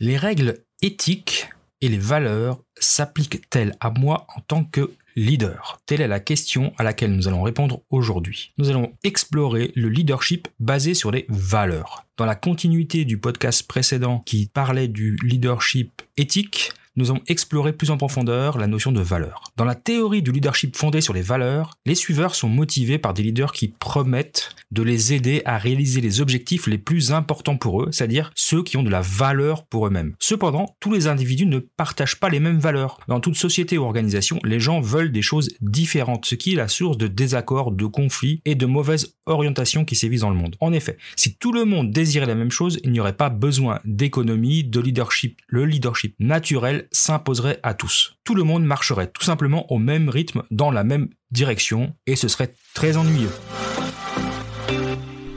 Les règles éthiques et les valeurs s'appliquent-elles à moi en tant que leader? Telle est la question à laquelle nous allons répondre aujourd'hui. Nous allons explorer le leadership basé sur les valeurs. Dans la continuité du podcast précédent qui parlait du leadership éthique, nous allons explorer plus en profondeur la notion de valeur. Dans la théorie du leadership fondée sur les valeurs, les suiveurs sont motivés par des leaders qui promettent de les aider à réaliser les objectifs les plus importants pour eux, c'est-à-dire ceux qui ont de la valeur pour eux-mêmes. Cependant, tous les individus ne partagent pas les mêmes valeurs. Dans toute société ou organisation, les gens veulent des choses différentes, ce qui est la source de désaccords, de conflits et de mauvaises orientations qui sévissent dans le monde. En effet, si tout le monde désirait la même chose, il n'y aurait pas besoin d'économie, de leadership. Le leadership naturel s'imposerait à tous. Tout le monde marcherait tout simplement au même rythme dans la même direction et ce serait très ennuyeux.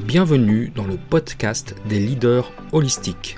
Bienvenue dans le podcast des leaders holistiques.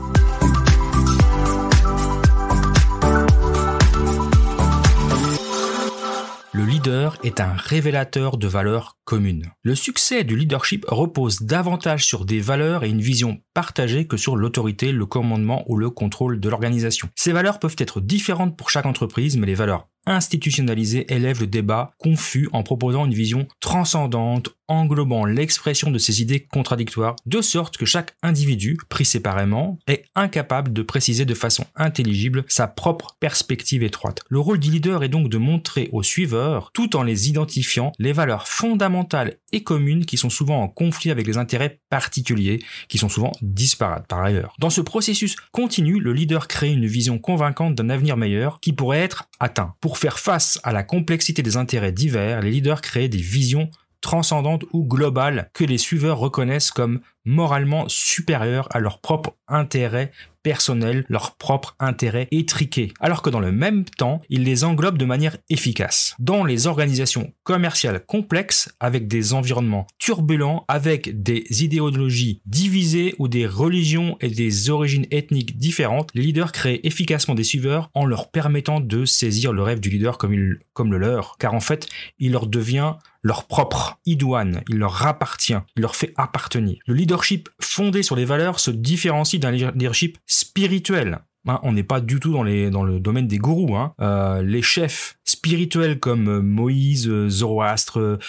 leader est un révélateur de valeurs communes. Le succès du leadership repose davantage sur des valeurs et une vision partagée que sur l'autorité, le commandement ou le contrôle de l'organisation. Ces valeurs peuvent être différentes pour chaque entreprise, mais les valeurs institutionnalisées élèvent le débat confus en proposant une vision transcendante, englobant l'expression de ces idées contradictoires, de sorte que chaque individu, pris séparément, est incapable de préciser de façon intelligible sa propre perspective étroite. Le rôle du leader est donc de montrer aux suiveurs, tout en les identifiant, les valeurs fondamentales et communes qui sont souvent en conflit avec les intérêts particuliers, qui sont souvent disparates par ailleurs. Dans ce processus continu, le leader crée une vision convaincante d'un avenir meilleur qui pourrait être atteint. Pour faire face à la complexité des intérêts divers, les leaders créent des visions transcendante ou globale que les suiveurs reconnaissent comme moralement supérieures à leur propre intérêt personnel, leur propre intérêt étriqué, alors que dans le même temps, ils les englobent de manière efficace. Dans les organisations commerciales complexes, avec des environnements turbulents, avec des idéologies divisées ou des religions et des origines ethniques différentes, les leaders créent efficacement des suiveurs en leur permettant de saisir le rêve du leader comme, il, comme le leur, car en fait, il leur devient leur propre, idoine, il leur appartient, il leur fait appartenir. Le leadership fondé sur les valeurs se différencie d'un leadership spirituel. Hein, on n'est pas du tout dans, les, dans le domaine des gourous. Hein. Euh, les chefs spirituels comme euh, Moïse, euh, Zoroastre,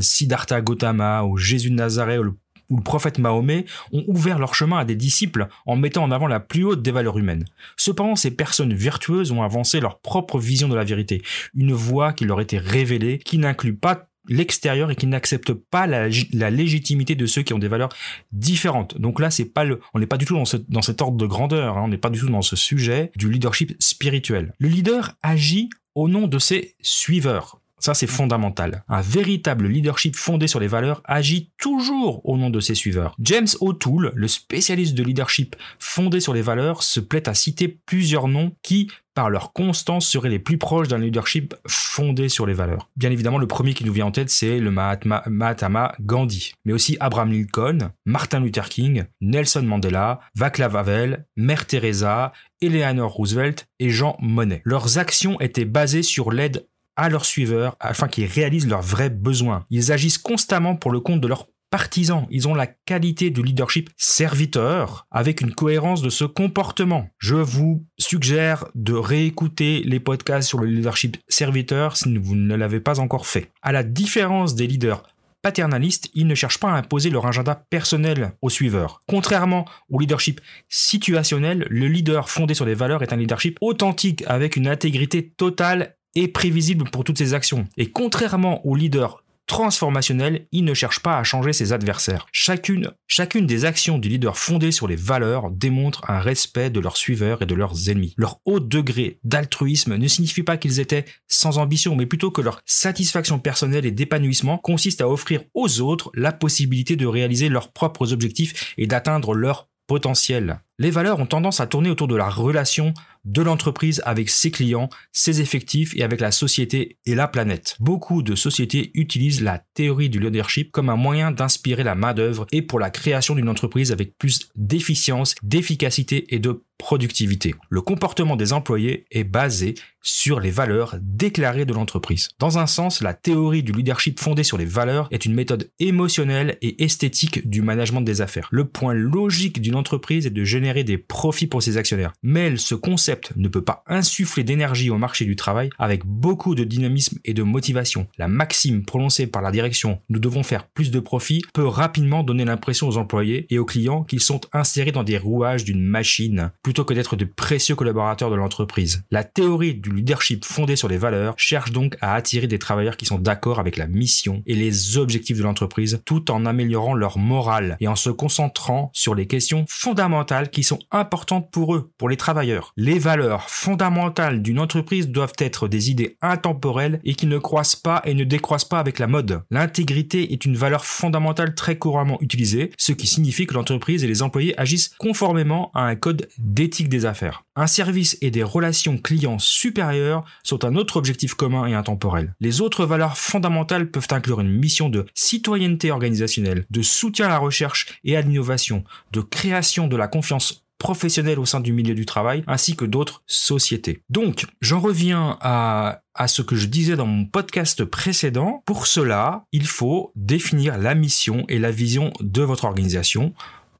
Siddhartha Gautama ou Jésus de Nazareth ou le prophète Mahomet ont ouvert leur chemin à des disciples en mettant en avant la plus haute des valeurs humaines. Cependant, ces personnes vertueuses ont avancé leur propre vision de la vérité, une voie qui leur était révélée, qui n'inclut pas l'extérieur et qui n'accepte pas la, légitimité de ceux qui ont des valeurs différentes. Donc là, c'est pas le, on n'est pas du tout dans, dans cet ordre de grandeur, hein. on n'est pas du tout dans ce sujet du leadership spirituel. Le leader agit au nom de ses suiveurs. Ça, c'est fondamental. Un véritable leadership fondé sur les valeurs agit toujours au nom de ses suiveurs. James O'Toole, le spécialiste de leadership fondé sur les valeurs, se plaît à citer plusieurs noms qui, par leur constance, seraient les plus proches d'un leadership fondé sur les valeurs. Bien évidemment, le premier qui nous vient en tête, c'est le Mahatma, Gandhi, mais aussi Abraham Lincoln, Martin Luther King, Nelson Mandela, Václav Havel, Mère Teresa, Eleanor Roosevelt et Jean Monnet. Leurs actions étaient basées sur l'aide à leurs suiveurs afin qu'ils réalisent leurs vrais besoins. Ils agissent constamment pour le compte de leurs partisans. Ils ont la qualité du leadership serviteur avec une cohérence de ce comportement. Je vous suggère de réécouter les podcasts sur le leadership serviteur si vous ne l'avez pas encore fait. À la différence des leaders paternalistes, ils ne cherchent pas à imposer leur agenda personnel aux suiveurs. Contrairement au leadership situationnel, le leader fondé sur des valeurs est un leadership authentique avec une intégrité totale et prévisible pour toutes ses actions. Et contrairement aux leaders transformationnel, il ne cherche pas à changer ses adversaires. Chacune, chacune des actions du leader fondées sur les valeurs démontre un respect de leurs suiveurs et de leurs ennemis. Leur haut degré d'altruisme ne signifie pas qu'ils étaient sans ambition, mais plutôt que leur satisfaction personnelle et d'épanouissement consiste à offrir aux autres la possibilité de réaliser leurs propres objectifs et d'atteindre leur potentiel. Les valeurs ont tendance à tourner autour de la relation de l'entreprise avec ses clients, ses effectifs et avec la société et la planète. Beaucoup de sociétés utilisent la théorie du leadership comme un moyen d'inspirer la main-d'œuvre et pour la création d'une entreprise avec plus d'efficience, d'efficacité et de productivité. Le comportement des employés est basé sur les valeurs déclarées de l'entreprise. Dans un sens, la théorie du leadership fondée sur les valeurs est une méthode émotionnelle et esthétique du management des affaires. Le point logique d'une entreprise est de générer des profits pour ses actionnaires. Mais ce concept ne peut pas insuffler d'énergie au marché du travail avec beaucoup de dynamisme et de motivation. La maxime prononcée par la direction nous devons faire plus de profit peut rapidement donner l'impression aux employés et aux clients qu'ils sont insérés dans des rouages d'une machine plutôt que d'être de précieux collaborateurs de l'entreprise. La théorie du leadership fondée sur les valeurs cherche donc à attirer des travailleurs qui sont d'accord avec la mission et les objectifs de l'entreprise tout en améliorant leur morale et en se concentrant sur les questions fondamentales qui sont importantes pour eux, pour les travailleurs. Les valeurs fondamentales d'une entreprise doivent être des idées intemporelles et qui ne croissent pas et ne décroissent pas avec la mode. L'intégrité est une valeur fondamentale très couramment utilisée, ce qui signifie que l'entreprise et les employés agissent conformément à un code d'éthique des affaires. Un service et des relations clients supérieures sont un autre objectif commun et intemporel. Les autres valeurs fondamentales peuvent inclure une mission de citoyenneté organisationnelle, de soutien à la recherche et à l'innovation, de création de la confiance professionnels au sein du milieu du travail, ainsi que d'autres sociétés. Donc, j'en reviens à, à ce que je disais dans mon podcast précédent. Pour cela, il faut définir la mission et la vision de votre organisation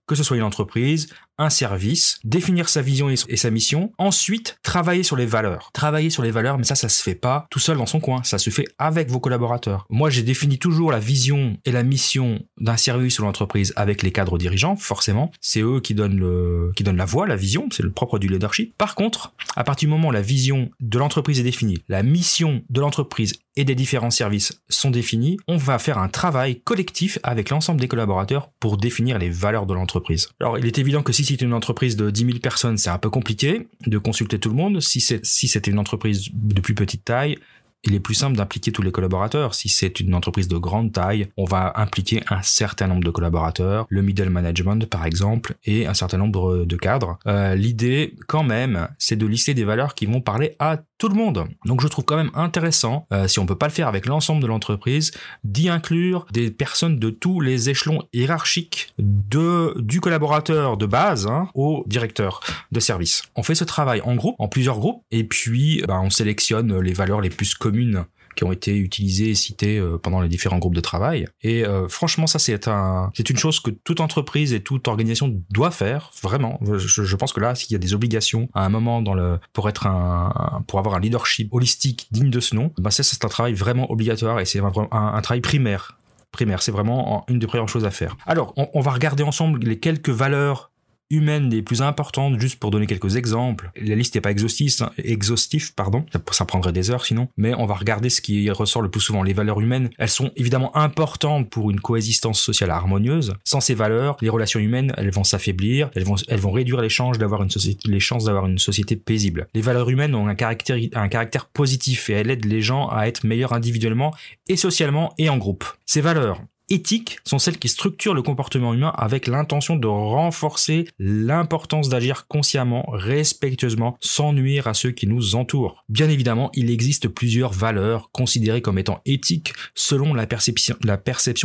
que ce soit une entreprise, un service, définir sa vision et sa mission, ensuite travailler sur les valeurs. Travailler sur les valeurs, mais ça, ça se fait pas tout seul dans son coin, ça se fait avec vos collaborateurs. Moi, j'ai défini toujours la vision et la mission d'un service ou l'entreprise avec les cadres dirigeants, forcément. C'est eux qui donnent le, qui donnent la voix, la vision, c'est le propre du leadership. Par contre, à partir du moment où la vision de l'entreprise est définie, la mission de l'entreprise et des différents services sont définis, on va faire un travail collectif avec l'ensemble des collaborateurs pour définir les valeurs de l'entreprise. Alors, il est évident que si c'est une entreprise de 10 000 personnes, c'est un peu compliqué de consulter tout le monde. Si c'est si c'était une entreprise de plus petite taille, il est plus simple d'impliquer tous les collaborateurs. Si c'est une entreprise de grande taille, on va impliquer un certain nombre de collaborateurs, le middle management par exemple, et un certain nombre de cadres. Euh, l'idée, quand même, c'est de lister des valeurs qui vont parler à tout le monde. Donc je trouve quand même intéressant, euh, si on peut pas le faire avec l'ensemble de l'entreprise, d'y inclure des personnes de tous les échelons hiérarchiques de du collaborateur de base hein, au directeur de service. On fait ce travail en groupe, en plusieurs groupes, et puis bah, on sélectionne les valeurs les plus communes qui ont été utilisées et citées euh, pendant les différents groupes de travail. Et euh, franchement, ça c'est un, une chose que toute entreprise et toute organisation doit faire vraiment. Je, pense que là, s'il y a des obligations à un moment dans le pour être un, pour avoir un leadership holistique digne de ce nom, bah ça c'est un travail vraiment obligatoire et c'est un, un, travail primaire primaire. C'est vraiment une des premières choses à faire. Alors, on, va regarder ensemble les quelques valeurs humaines les plus importantes, juste pour donner quelques exemples. La liste n'est pas exhaustive, pardon, ça, prendrait des heures sinon, mais on va regarder ce qui ressort le plus souvent. Les valeurs humaines, elles sont évidemment importantes pour une coexistence sociale harmonieuse. Sans ces valeurs, les relations humaines, elles vont s'affaiblir, elles vont, elles vont réduire les chances d'avoir une société, les chances d'avoir une société paisible. Les valeurs humaines ont un caractère, un caractère positif et elles aident les gens à être meilleurs individuellement et socialement et en groupe. Ces valeurs, éthiques sont celles qui structurent le comportement humain avec l'intention de renforcer l'importance d'agir consciemment, respectueusement, sans nuire à ceux qui nous entourent. Bien évidemment, il existe plusieurs valeurs considérées comme étant éthiques selon la perception,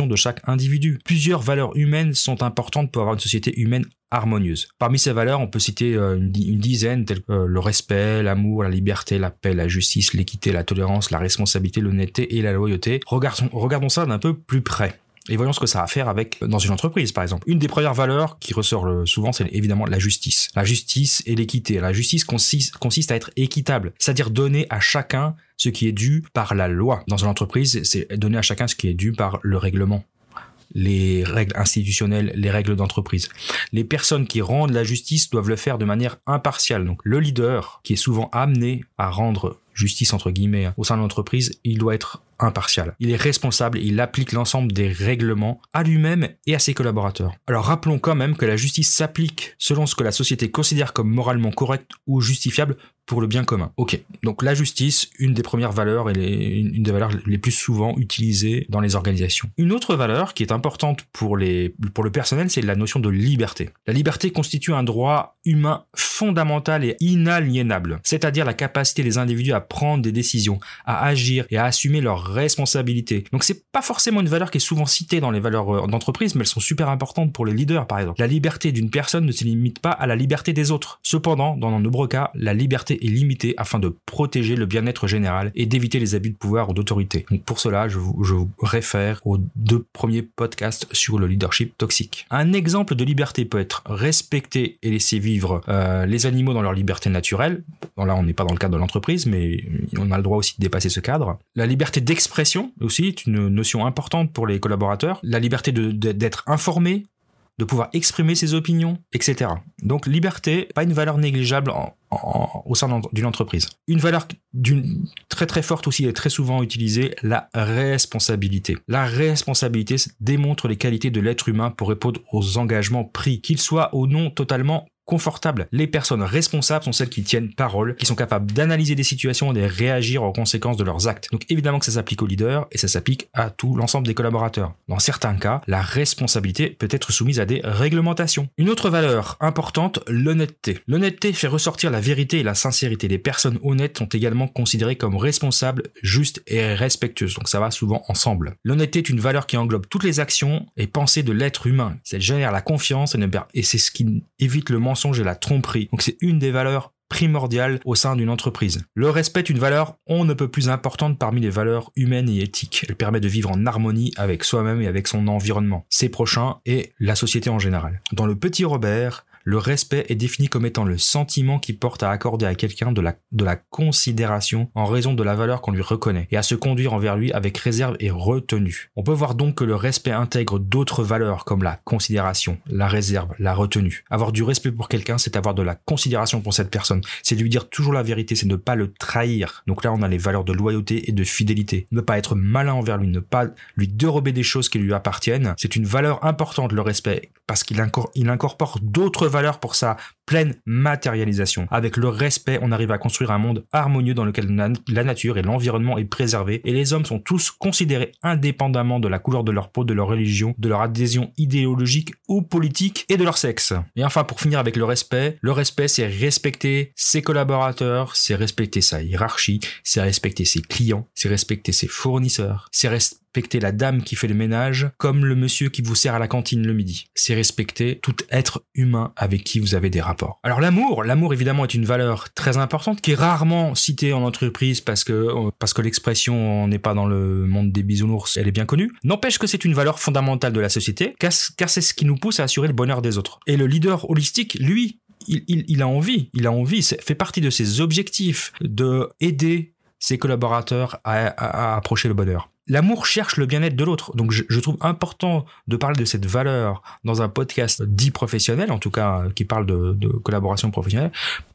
de chaque individu. Plusieurs valeurs humaines sont importantes pour avoir une société humaine harmonieuse. Parmi ces valeurs, on peut citer euh, une, dizaine, telles que euh, le respect, l'amour, la liberté, la paix, la justice, l'équité, la tolérance, la responsabilité, l'honnêteté et la loyauté. Regardons ça d'un peu plus près. Et voyons ce que ça a à faire avec dans une entreprise, par exemple. Une des premières valeurs qui ressort souvent, c'est évidemment la justice. La justice et l'équité. La justice consiste, consiste à être équitable, c'est-à-dire donner à chacun ce qui est dû par la loi. Dans une entreprise, c'est donner à chacun ce qui est dû par le règlement les règles institutionnelles, les règles d'entreprise. Les personnes qui rendent la justice doivent le faire de manière impartiale. Donc le leader, qui est souvent amené à rendre justice entre guillemets au sein de l'entreprise, il doit être impartial. Il est responsable, il applique l'ensemble des règlements à lui-même et à ses collaborateurs. Alors rappelons quand même que la justice s'applique selon ce que la société considère comme moralement correct ou justifiable pour le bien commun. Ok, donc la justice, une des premières valeurs et une des valeurs les plus souvent utilisées dans les organisations. Une autre valeur qui est importante pour, pour le personnel, c'est la notion de liberté. La liberté constitue un droit humain fondamental et inaliénable, c'est-à-dire la capacité des individus à prendre des décisions, à agir et à assumer leurs responsabilités. Donc c'est pas forcément une valeur qui est souvent citée dans les valeurs euh, d'entreprise, mais elles sont super importantes pour les leaders par exemple. La liberté d'une personne ne se limite pas à la liberté des autres. Cependant, dans de nombreux cas, la liberté est limitée afin de protéger le bien-être général et d'éviter les abus de pouvoir ou d'autorité. Donc pour cela, je vous, je vous réfère aux deux premiers podcasts sur le leadership toxique. Un exemple de liberté peut être respecter et laisser vivre euh, les animaux dans leur liberté naturelle. Là, on n'est pas dans le cadre de l'entreprise, mais on a le droit aussi de dépasser ce cadre. La liberté d'expression aussi est une notion importante pour les collaborateurs. La liberté d'être informé, de pouvoir exprimer ses opinions, etc. Donc liberté, pas une valeur négligeable au sein d'une entreprise. Une valeur très très forte aussi et très souvent utilisée, la responsabilité. La responsabilité démontre les qualités de l'être humain pour répondre aux engagements pris, qu'ils soient ou non totalement Les personnes responsables sont celles qui tiennent parole, qui sont capables d'analyser des situations et de réagir aux conséquences de leurs actes. Donc évidemment que ça s'applique aux leaders et ça s'applique à tout l'ensemble des collaborateurs. Dans certains cas, la responsabilité peut être soumise à des réglementations. Une autre valeur importante, l'honnêteté. L'honnêteté fait ressortir la vérité et la sincérité. Les personnes honnêtes sont également considérées comme responsables, justes et respectueuses. Donc ça va souvent ensemble. L'honnêteté est une valeur qui englobe toutes les actions et pensées de l'être humain. Ça génère la confiance et c'est ce qui évite le et la tromperie. Donc c'est une des valeurs primordiales au sein d'une entreprise. Le respect est une valeur on ne peut plus importante parmi les valeurs humaines et éthiques. Elle permet de vivre en harmonie avec soi-même et avec son environnement, ses prochains et la société en général. Dans le petit Robert, le respect est défini comme étant le sentiment qui porte à accorder à quelqu'un de la, de la considération en raison de la valeur qu'on lui reconnaît et à se conduire envers lui avec réserve et retenue. On peut voir donc que le respect intègre d'autres valeurs comme la considération, la réserve, la retenue. Avoir du respect pour quelqu'un, c'est avoir de la considération pour cette personne. C'est lui dire toujours la vérité, c'est ne pas le trahir. Donc là, on a les valeurs de loyauté et de fidélité. Ne pas être malin envers lui, ne pas lui dérober des choses qui lui appartiennent. C'est une valeur importante, le respect, parce qu'il incorpore d'autres valeur pour sa pleine matérialisation. Avec le respect, on arrive à construire un monde harmonieux dans lequel la nature et l'environnement est préservé et les hommes sont tous considérés indépendamment de la couleur de leur peau, de leur religion, de leur adhésion idéologique ou politique et de leur sexe. Et enfin, pour finir avec le respect, le respect c'est respecter ses collaborateurs, c'est respecter sa hiérarchie, c'est respecter ses clients, c'est respecter ses fournisseurs, c'est respecter la dame qui fait le ménage comme le monsieur qui vous sert à la cantine le midi. C'est respecter tout être humain avec qui vous avez des rapports alors l'amour, l'amour évidemment est une valeur très importante qui est rarement citée en entreprise parce que euh, parce que l'expression n'est pas dans le monde des bisounours, elle est bien connue. N'empêche que c'est une valeur fondamentale de la société car, c'est ce qui nous pousse à assurer le bonheur des autres. Et le leader holistique, lui, il, a envie, il a envie, fait partie de ses objectifs de aider ses collaborateurs à approcher le bonheur l'amour cherche le bien-être de l'autre. Donc je, trouve important de parler de cette valeur dans un podcast dit professionnel, en tout cas qui parle de, de collaboration professionnelle,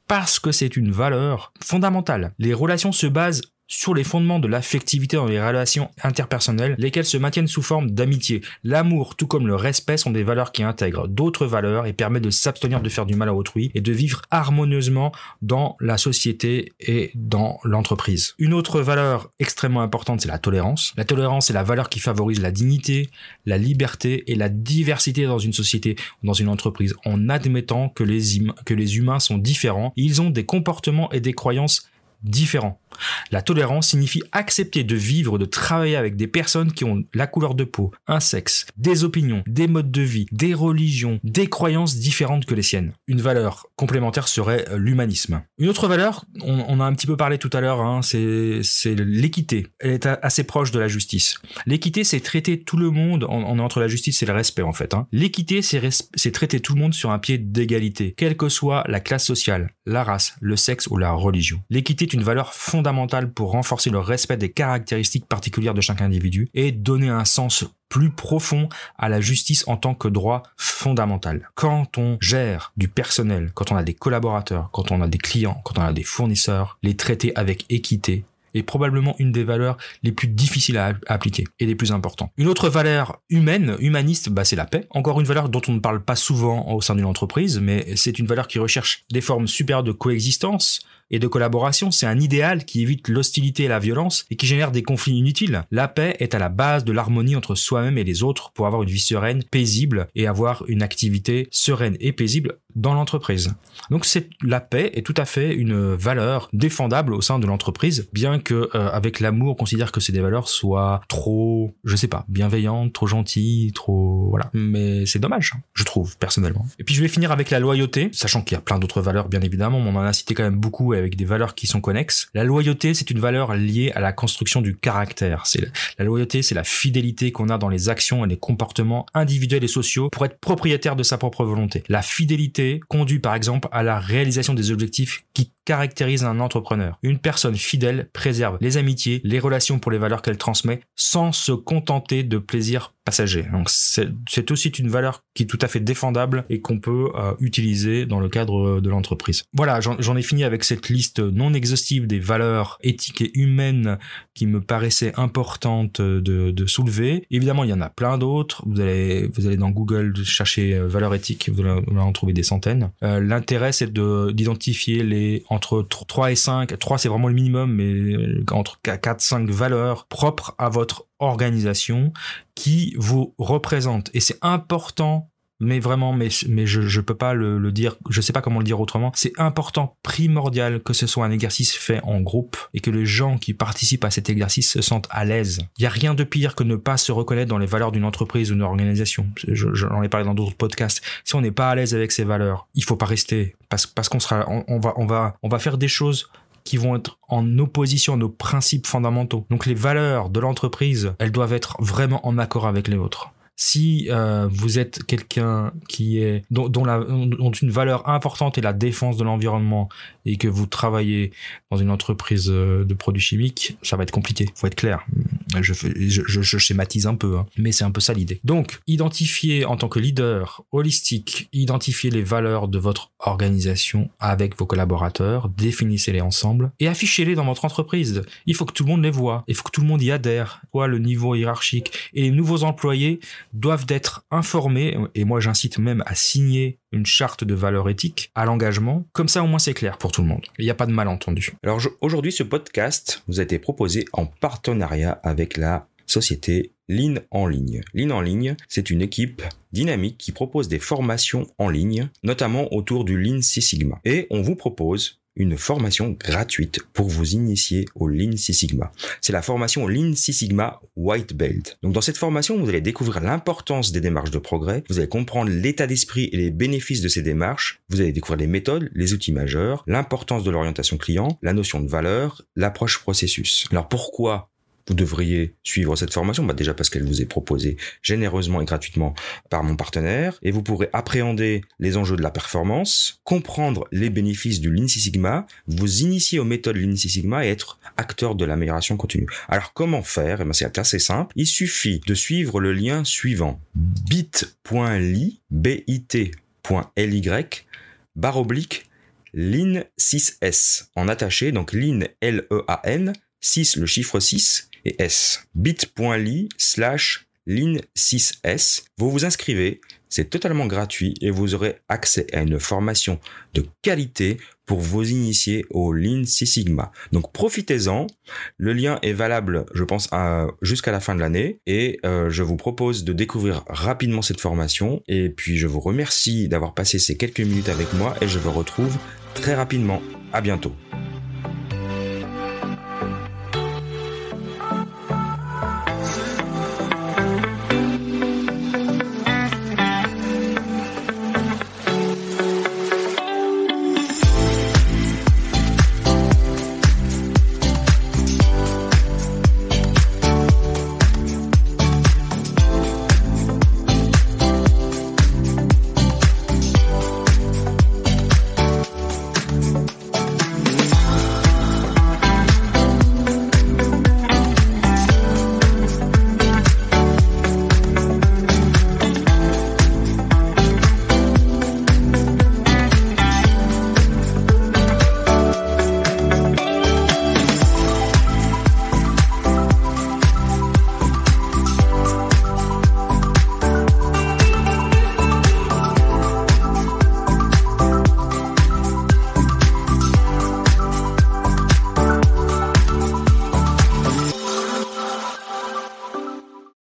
parce que c'est une valeur fondamentale. Les relations se basent sur les fondements de l'affectivité dans les relations interpersonnelles, lesquelles se maintiennent sous forme d'amitié. L'amour, tout comme le respect, sont des valeurs qui intègrent d'autres valeurs et permettent de s'abstenir de faire du mal à autrui et de vivre harmonieusement dans la société et dans l'entreprise. Une autre valeur extrêmement importante, c'est la tolérance. La tolérance est la valeur qui favorise la dignité, la liberté et la diversité dans une société ou dans une entreprise en admettant que les, que les humains sont différents, ils ont des comportements et des croyances différents. La tolérance signifie accepter de vivre, de travailler avec des personnes qui ont la couleur de peau, un sexe, des opinions, des modes de vie, des religions, des croyances différentes que les siennes. Une valeur complémentaire serait l'humanisme. Une autre valeur, on, a un petit peu parlé tout à l'heure, hein, c'est l'équité. Elle est assez proche de la justice. L'équité, c'est traiter tout le monde, on, est entre la justice et le respect en fait. Hein. L'équité, c'est traiter tout le monde sur un pied d'égalité, quelle que soit la classe sociale, la race, le sexe ou la religion. L'équité est une valeur fondamentale fondamentale pour renforcer le respect des caractéristiques particulières de chaque individu et donner un sens plus profond à la justice en tant que droit fondamental. Quand on gère du personnel, quand on a des collaborateurs, quand on a des clients, quand on a des fournisseurs, les traiter avec équité, est probablement une des valeurs les plus difficiles à, appliquer et les plus importantes. Une autre valeur humaine, humaniste, bah, c'est la paix. Encore une valeur dont on ne parle pas souvent au sein d'une entreprise, mais c'est une valeur qui recherche des formes supérieures de coexistence, et de collaboration, c'est un idéal qui évite l'hostilité et la violence et qui génère des conflits inutiles. La paix est à la base de l'harmonie entre soi-même et les autres pour avoir une vie sereine, paisible et avoir une activité sereine et paisible dans l'entreprise. Donc c'est la paix est tout à fait une valeur défendable au sein de l'entreprise, bien que euh, avec l'amour on considère que c'est des valeurs soient trop, je sais pas, bienveillantes, trop gentilles, trop voilà. Mais c'est dommage, je trouve personnellement. Et puis je vais finir avec la loyauté, sachant qu'il y a plein d'autres valeurs bien évidemment, on en a cité quand même beaucoup avec des valeurs qui sont connexes. La loyauté, c'est une valeur liée à la construction du caractère. C'est la loyauté, c'est la fidélité qu'on a dans les actions et les comportements individuels et sociaux pour être propriétaire de sa propre volonté. La fidélité conduit par exemple à la réalisation des objectifs qui caractérisent un entrepreneur. Une personne fidèle préserve les amitiés, les relations pour les valeurs qu'elle transmet sans se contenter de plaisirs passagers. Donc c'est aussi une valeur qui est tout à fait défendable et qu'on peut euh, utiliser dans le cadre de l'entreprise. Voilà, j'en ai fini avec cette liste non exhaustive des valeurs éthiques et humaines qui me paraissaient importantes de, soulever. Évidemment, il y en a plein d'autres. Vous allez, vous allez dans Google chercher euh, valeurs éthiques, vous allez en trouver des centaines. Euh, L'intérêt, c'est d'identifier les entre 3 et 5. 3, c'est vraiment le minimum, mais entre 4, 5 valeurs propres à votre organisation qui vous représentent. Et c'est important mais vraiment, mais, je, je peux pas le, le, dire, je sais pas comment le dire autrement. C'est important, primordial que ce soit un exercice fait en groupe et que les gens qui participent à cet exercice se sentent à l'aise. Il y a rien de pire que ne pas se reconnaître dans les valeurs d'une entreprise ou d'une organisation. J'en ai parlé dans d'autres podcasts. Si on n'est pas à l'aise avec ces valeurs, il faut pas rester parce, parce qu'on sera, on, on, va, on va, on va faire des choses qui vont être en opposition à nos principes fondamentaux. Donc les valeurs de l'entreprise, elles doivent être vraiment en accord avec les vôtres si euh, vous êtes quelqu'un qui est dont, la, dont une valeur importante est la défense de l'environnement et que vous travaillez dans une entreprise euh, de produits chimiques, ça va être compliqué. Faut être clair. Je, je, je, schématise un peu, hein, mais c'est un peu ça l'idée. Donc, identifier en tant que leader holistique, identifier les valeurs de votre organisation avec vos collaborateurs, définissez-les ensemble et affichez-les dans votre entreprise. Il faut que tout le monde les voit. Il faut que tout le monde y adhère. Voit le niveau hiérarchique et les nouveaux employés doivent être informés, et moi j'incite même à signer une charte de valeurs éthiques à l'engagement. Comme ça, au moins, c'est clair pour tout le monde. Il n'y a pas de malentendu. Alors aujourd'hui, ce podcast vous a été proposé en partenariat avec la société Lean en ligne. Lean en ligne, c'est une équipe dynamique qui propose des formations en ligne, notamment autour du Lean Six Sigma. Et on vous propose une formation gratuite pour vous initier au Lean Six Sigma. C'est la formation Lean Six Sigma White Belt. Donc dans cette formation, vous allez découvrir l'importance des démarches de progrès, vous allez comprendre l'état d'esprit et les bénéfices de ces démarches, vous allez découvrir les méthodes, les outils majeurs, l'importance de l'orientation client, la notion de valeur, l'approche processus. Alors pourquoi vous devriez suivre cette formation bah Déjà parce qu'elle vous est proposée généreusement et gratuitement par mon partenaire et vous pourrez appréhender les enjeux de la performance, comprendre les bénéfices du Lean Six Sigma, vous initier aux méthodes Lean Six Sigma et être acteur de l'amélioration continue. Alors comment faire? Eh ben, C'est assez simple. Il suffit de suivre le lien suivant bit.ly bit.ly barre oblique Lean 6S en attaché, donc Lean L-E-A-N, 6 le chiffre 6 et S. bit.ly slash lean6s. Vous vous inscrivez, c'est totalement gratuit et vous aurez accès à une formation de qualité pour vous initier au Lean Six Sigma. Donc profitez-en. Le lien est valable, je pense, jusqu'à la fin de l'année et euh, je vous propose de découvrir rapidement cette formation. Et puis je vous remercie d'avoir passé ces quelques minutes avec moi et je vous retrouve très rapidement. À bientôt.